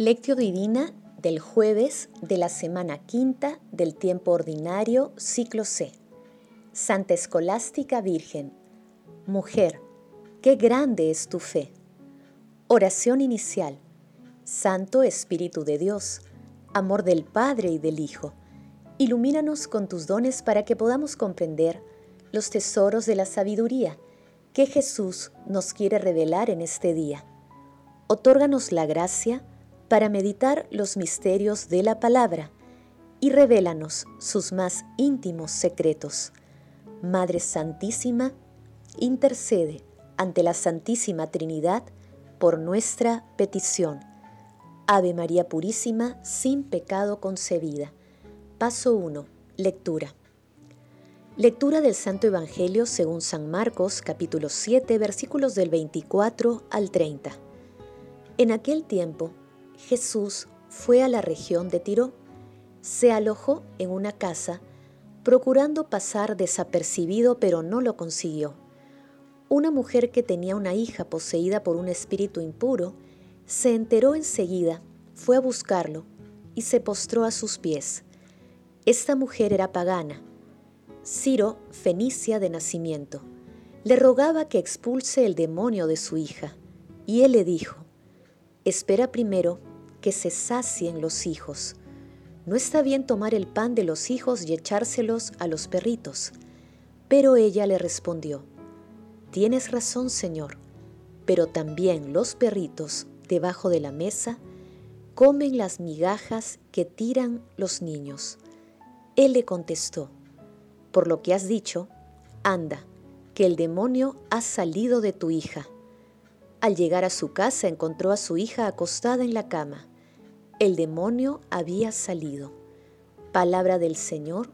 Lectio Divina del jueves de la semana quinta del tiempo ordinario, ciclo C. Santa Escolástica Virgen. Mujer, qué grande es tu fe. Oración inicial. Santo Espíritu de Dios, amor del Padre y del Hijo, ilumínanos con tus dones para que podamos comprender los tesoros de la sabiduría que Jesús nos quiere revelar en este día. Otórganos la gracia para meditar los misterios de la palabra y revélanos sus más íntimos secretos. Madre Santísima, intercede ante la Santísima Trinidad por nuestra petición. Ave María Purísima, sin pecado concebida. Paso 1. Lectura. Lectura del Santo Evangelio según San Marcos capítulo 7 versículos del 24 al 30. En aquel tiempo Jesús fue a la región de Tiro, se alojó en una casa, procurando pasar desapercibido, pero no lo consiguió. Una mujer que tenía una hija poseída por un espíritu impuro, se enteró enseguida, fue a buscarlo y se postró a sus pies. Esta mujer era pagana, Ciro, fenicia de nacimiento. Le rogaba que expulse el demonio de su hija, y él le dijo, Espera primero que se sacien los hijos. No está bien tomar el pan de los hijos y echárselos a los perritos. Pero ella le respondió, Tienes razón, Señor, pero también los perritos debajo de la mesa comen las migajas que tiran los niños. Él le contestó, Por lo que has dicho, anda, que el demonio ha salido de tu hija. Al llegar a su casa encontró a su hija acostada en la cama. El demonio había salido. Palabra del Señor,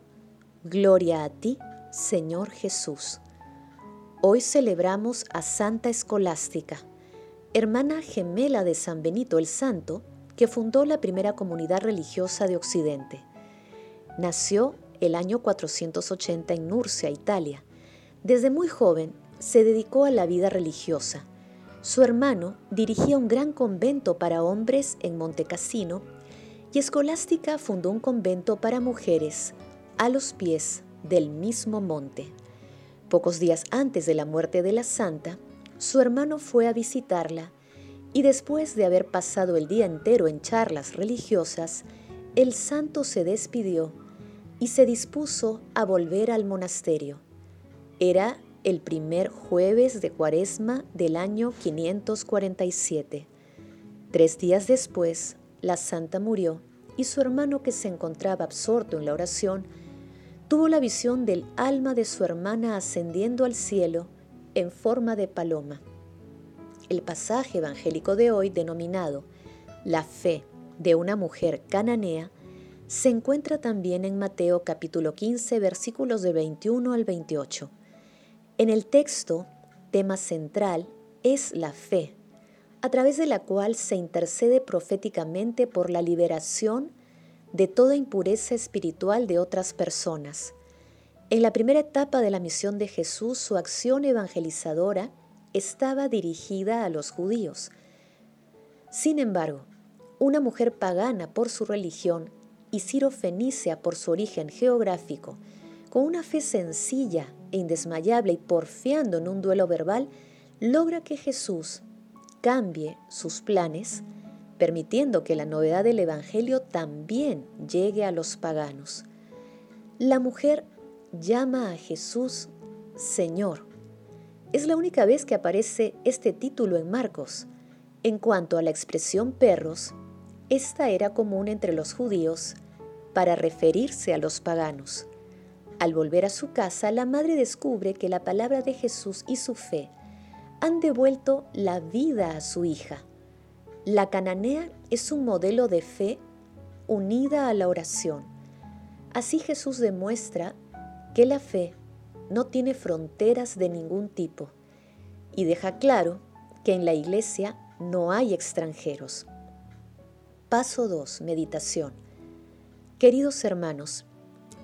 gloria a ti, Señor Jesús. Hoy celebramos a Santa Escolástica, hermana gemela de San Benito el Santo, que fundó la primera comunidad religiosa de Occidente. Nació el año 480 en Nurcia, Italia. Desde muy joven se dedicó a la vida religiosa su hermano dirigía un gran convento para hombres en Montecassino y Escolástica fundó un convento para mujeres a los pies del mismo monte. Pocos días antes de la muerte de la santa, su hermano fue a visitarla y después de haber pasado el día entero en charlas religiosas, el santo se despidió y se dispuso a volver al monasterio. Era el primer jueves de cuaresma del año 547. Tres días después, la santa murió y su hermano que se encontraba absorto en la oración, tuvo la visión del alma de su hermana ascendiendo al cielo en forma de paloma. El pasaje evangélico de hoy, denominado La fe de una mujer cananea, se encuentra también en Mateo capítulo 15 versículos de 21 al 28 en el texto, tema central es la fe, a través de la cual se intercede proféticamente por la liberación de toda impureza espiritual de otras personas. En la primera etapa de la misión de Jesús, su acción evangelizadora estaba dirigida a los judíos. Sin embargo, una mujer pagana por su religión y Ciro Fenicia por su origen geográfico, con una fe sencilla indesmayable y porfiando en un duelo verbal, logra que Jesús cambie sus planes, permitiendo que la novedad del Evangelio también llegue a los paganos. La mujer llama a Jesús Señor. Es la única vez que aparece este título en Marcos. En cuanto a la expresión perros, esta era común entre los judíos para referirse a los paganos. Al volver a su casa, la madre descubre que la palabra de Jesús y su fe han devuelto la vida a su hija. La cananea es un modelo de fe unida a la oración. Así Jesús demuestra que la fe no tiene fronteras de ningún tipo y deja claro que en la iglesia no hay extranjeros. Paso 2. Meditación. Queridos hermanos,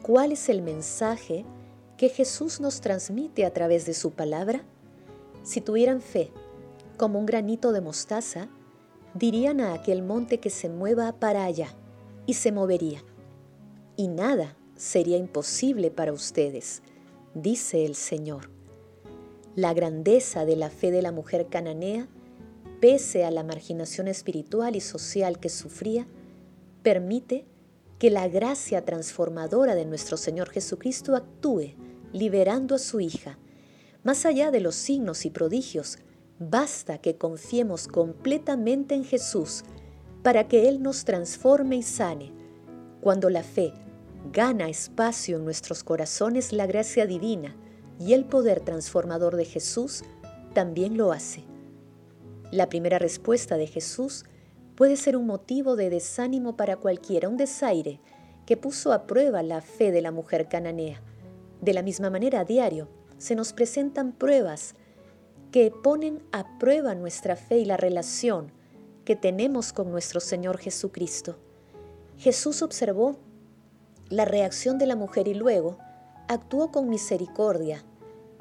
¿Cuál es el mensaje que Jesús nos transmite a través de su palabra? Si tuvieran fe, como un granito de mostaza, dirían a aquel monte que se mueva para allá, y se movería. Y nada sería imposible para ustedes, dice el Señor. La grandeza de la fe de la mujer cananea, pese a la marginación espiritual y social que sufría, permite que la gracia transformadora de nuestro Señor Jesucristo actúe, liberando a su hija. Más allá de los signos y prodigios, basta que confiemos completamente en Jesús para que Él nos transforme y sane. Cuando la fe gana espacio en nuestros corazones, la gracia divina y el poder transformador de Jesús también lo hace. La primera respuesta de Jesús puede ser un motivo de desánimo para cualquiera, un desaire que puso a prueba la fe de la mujer cananea. De la misma manera, a diario se nos presentan pruebas que ponen a prueba nuestra fe y la relación que tenemos con nuestro Señor Jesucristo. Jesús observó la reacción de la mujer y luego actuó con misericordia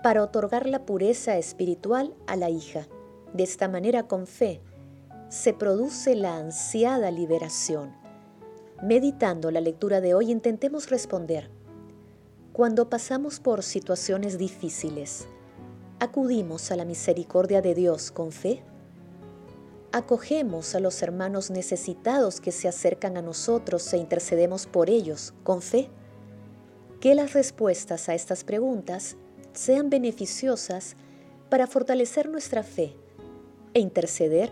para otorgar la pureza espiritual a la hija. De esta manera, con fe, se produce la ansiada liberación. Meditando la lectura de hoy, intentemos responder. Cuando pasamos por situaciones difíciles, ¿acudimos a la misericordia de Dios con fe? ¿Acogemos a los hermanos necesitados que se acercan a nosotros e intercedemos por ellos con fe? Que las respuestas a estas preguntas sean beneficiosas para fortalecer nuestra fe e interceder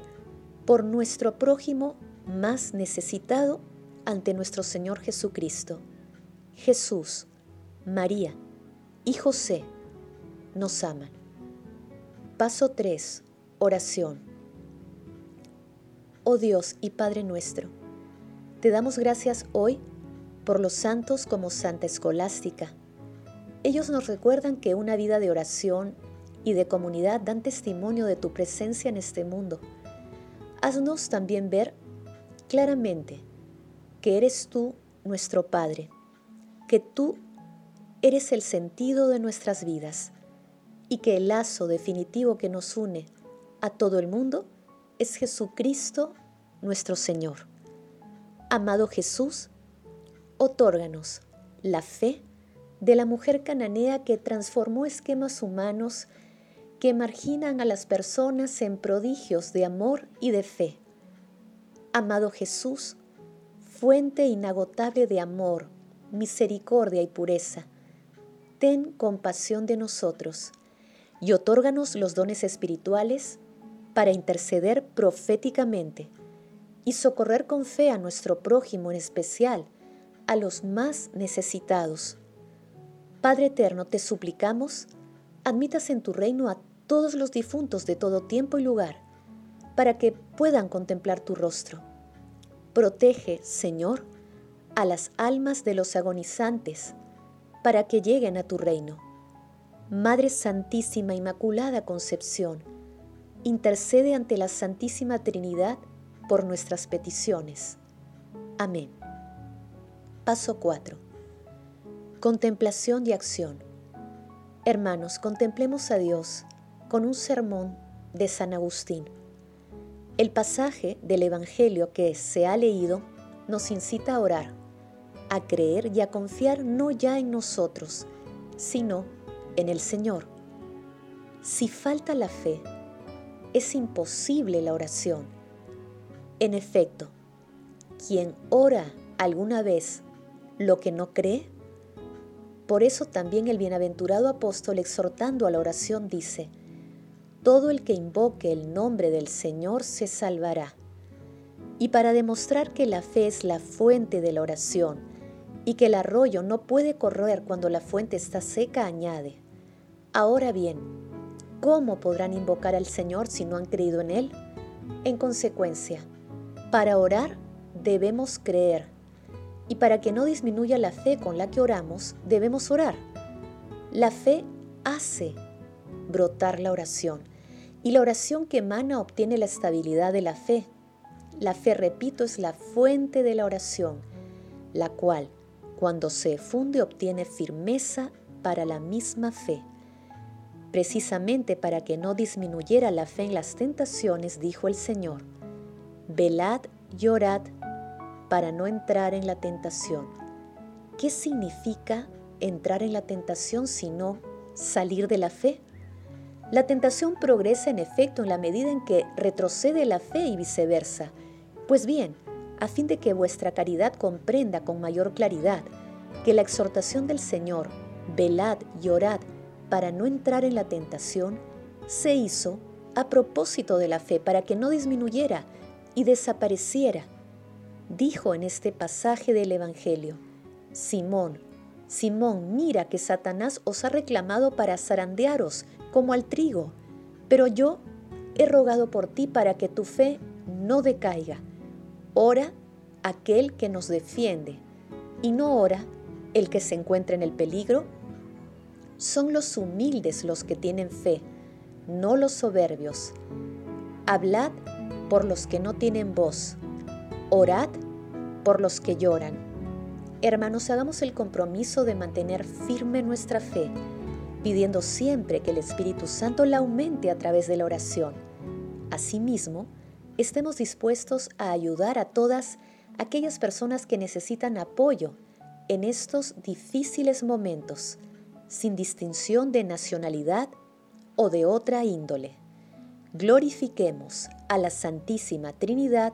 por nuestro prójimo más necesitado ante nuestro Señor Jesucristo. Jesús, María y José nos aman. Paso 3. Oración. Oh Dios y Padre nuestro, te damos gracias hoy por los santos como Santa Escolástica. Ellos nos recuerdan que una vida de oración y de comunidad dan testimonio de tu presencia en este mundo haznos también ver claramente que eres tú nuestro Padre, que tú eres el sentido de nuestras vidas y que el lazo definitivo que nos une a todo el mundo es Jesucristo nuestro Señor. Amado Jesús, otórganos la fe de la mujer cananea que transformó esquemas humanos que marginan a las personas en prodigios de amor y de fe. Amado Jesús, fuente inagotable de amor, misericordia y pureza, ten compasión de nosotros y otórganos los dones espirituales para interceder proféticamente y socorrer con fe a nuestro prójimo, en especial a los más necesitados. Padre eterno, te suplicamos, admitas en tu reino a todos los difuntos de todo tiempo y lugar, para que puedan contemplar tu rostro. Protege, Señor, a las almas de los agonizantes, para que lleguen a tu reino. Madre Santísima Inmaculada Concepción, intercede ante la Santísima Trinidad por nuestras peticiones. Amén. Paso 4. Contemplación y acción. Hermanos, contemplemos a Dios con un sermón de San Agustín. El pasaje del Evangelio que se ha leído nos incita a orar, a creer y a confiar no ya en nosotros, sino en el Señor. Si falta la fe, es imposible la oración. En efecto, quien ora alguna vez lo que no cree, por eso también el bienaventurado apóstol exhortando a la oración dice, todo el que invoque el nombre del Señor se salvará. Y para demostrar que la fe es la fuente de la oración y que el arroyo no puede correr cuando la fuente está seca, añade, ahora bien, ¿cómo podrán invocar al Señor si no han creído en Él? En consecuencia, para orar debemos creer y para que no disminuya la fe con la que oramos, debemos orar. La fe hace brotar la oración y la oración que emana obtiene la estabilidad de la fe. La fe, repito, es la fuente de la oración, la cual, cuando se funde, obtiene firmeza para la misma fe. Precisamente para que no disminuyera la fe en las tentaciones, dijo el Señor, velad y orad para no entrar en la tentación. ¿Qué significa entrar en la tentación sino salir de la fe? La tentación progresa en efecto en la medida en que retrocede la fe y viceversa. Pues bien, a fin de que vuestra caridad comprenda con mayor claridad que la exhortación del Señor, velad y orad para no entrar en la tentación, se hizo a propósito de la fe para que no disminuyera y desapareciera. Dijo en este pasaje del Evangelio, Simón, Simón, mira que Satanás os ha reclamado para zarandearos como al trigo, pero yo he rogado por ti para que tu fe no decaiga. Ora aquel que nos defiende y no ora el que se encuentra en el peligro. Son los humildes los que tienen fe, no los soberbios. Hablad por los que no tienen voz. Orad por los que lloran. Hermanos, hagamos el compromiso de mantener firme nuestra fe, pidiendo siempre que el Espíritu Santo la aumente a través de la oración. Asimismo, estemos dispuestos a ayudar a todas aquellas personas que necesitan apoyo en estos difíciles momentos, sin distinción de nacionalidad o de otra índole. Glorifiquemos a la Santísima Trinidad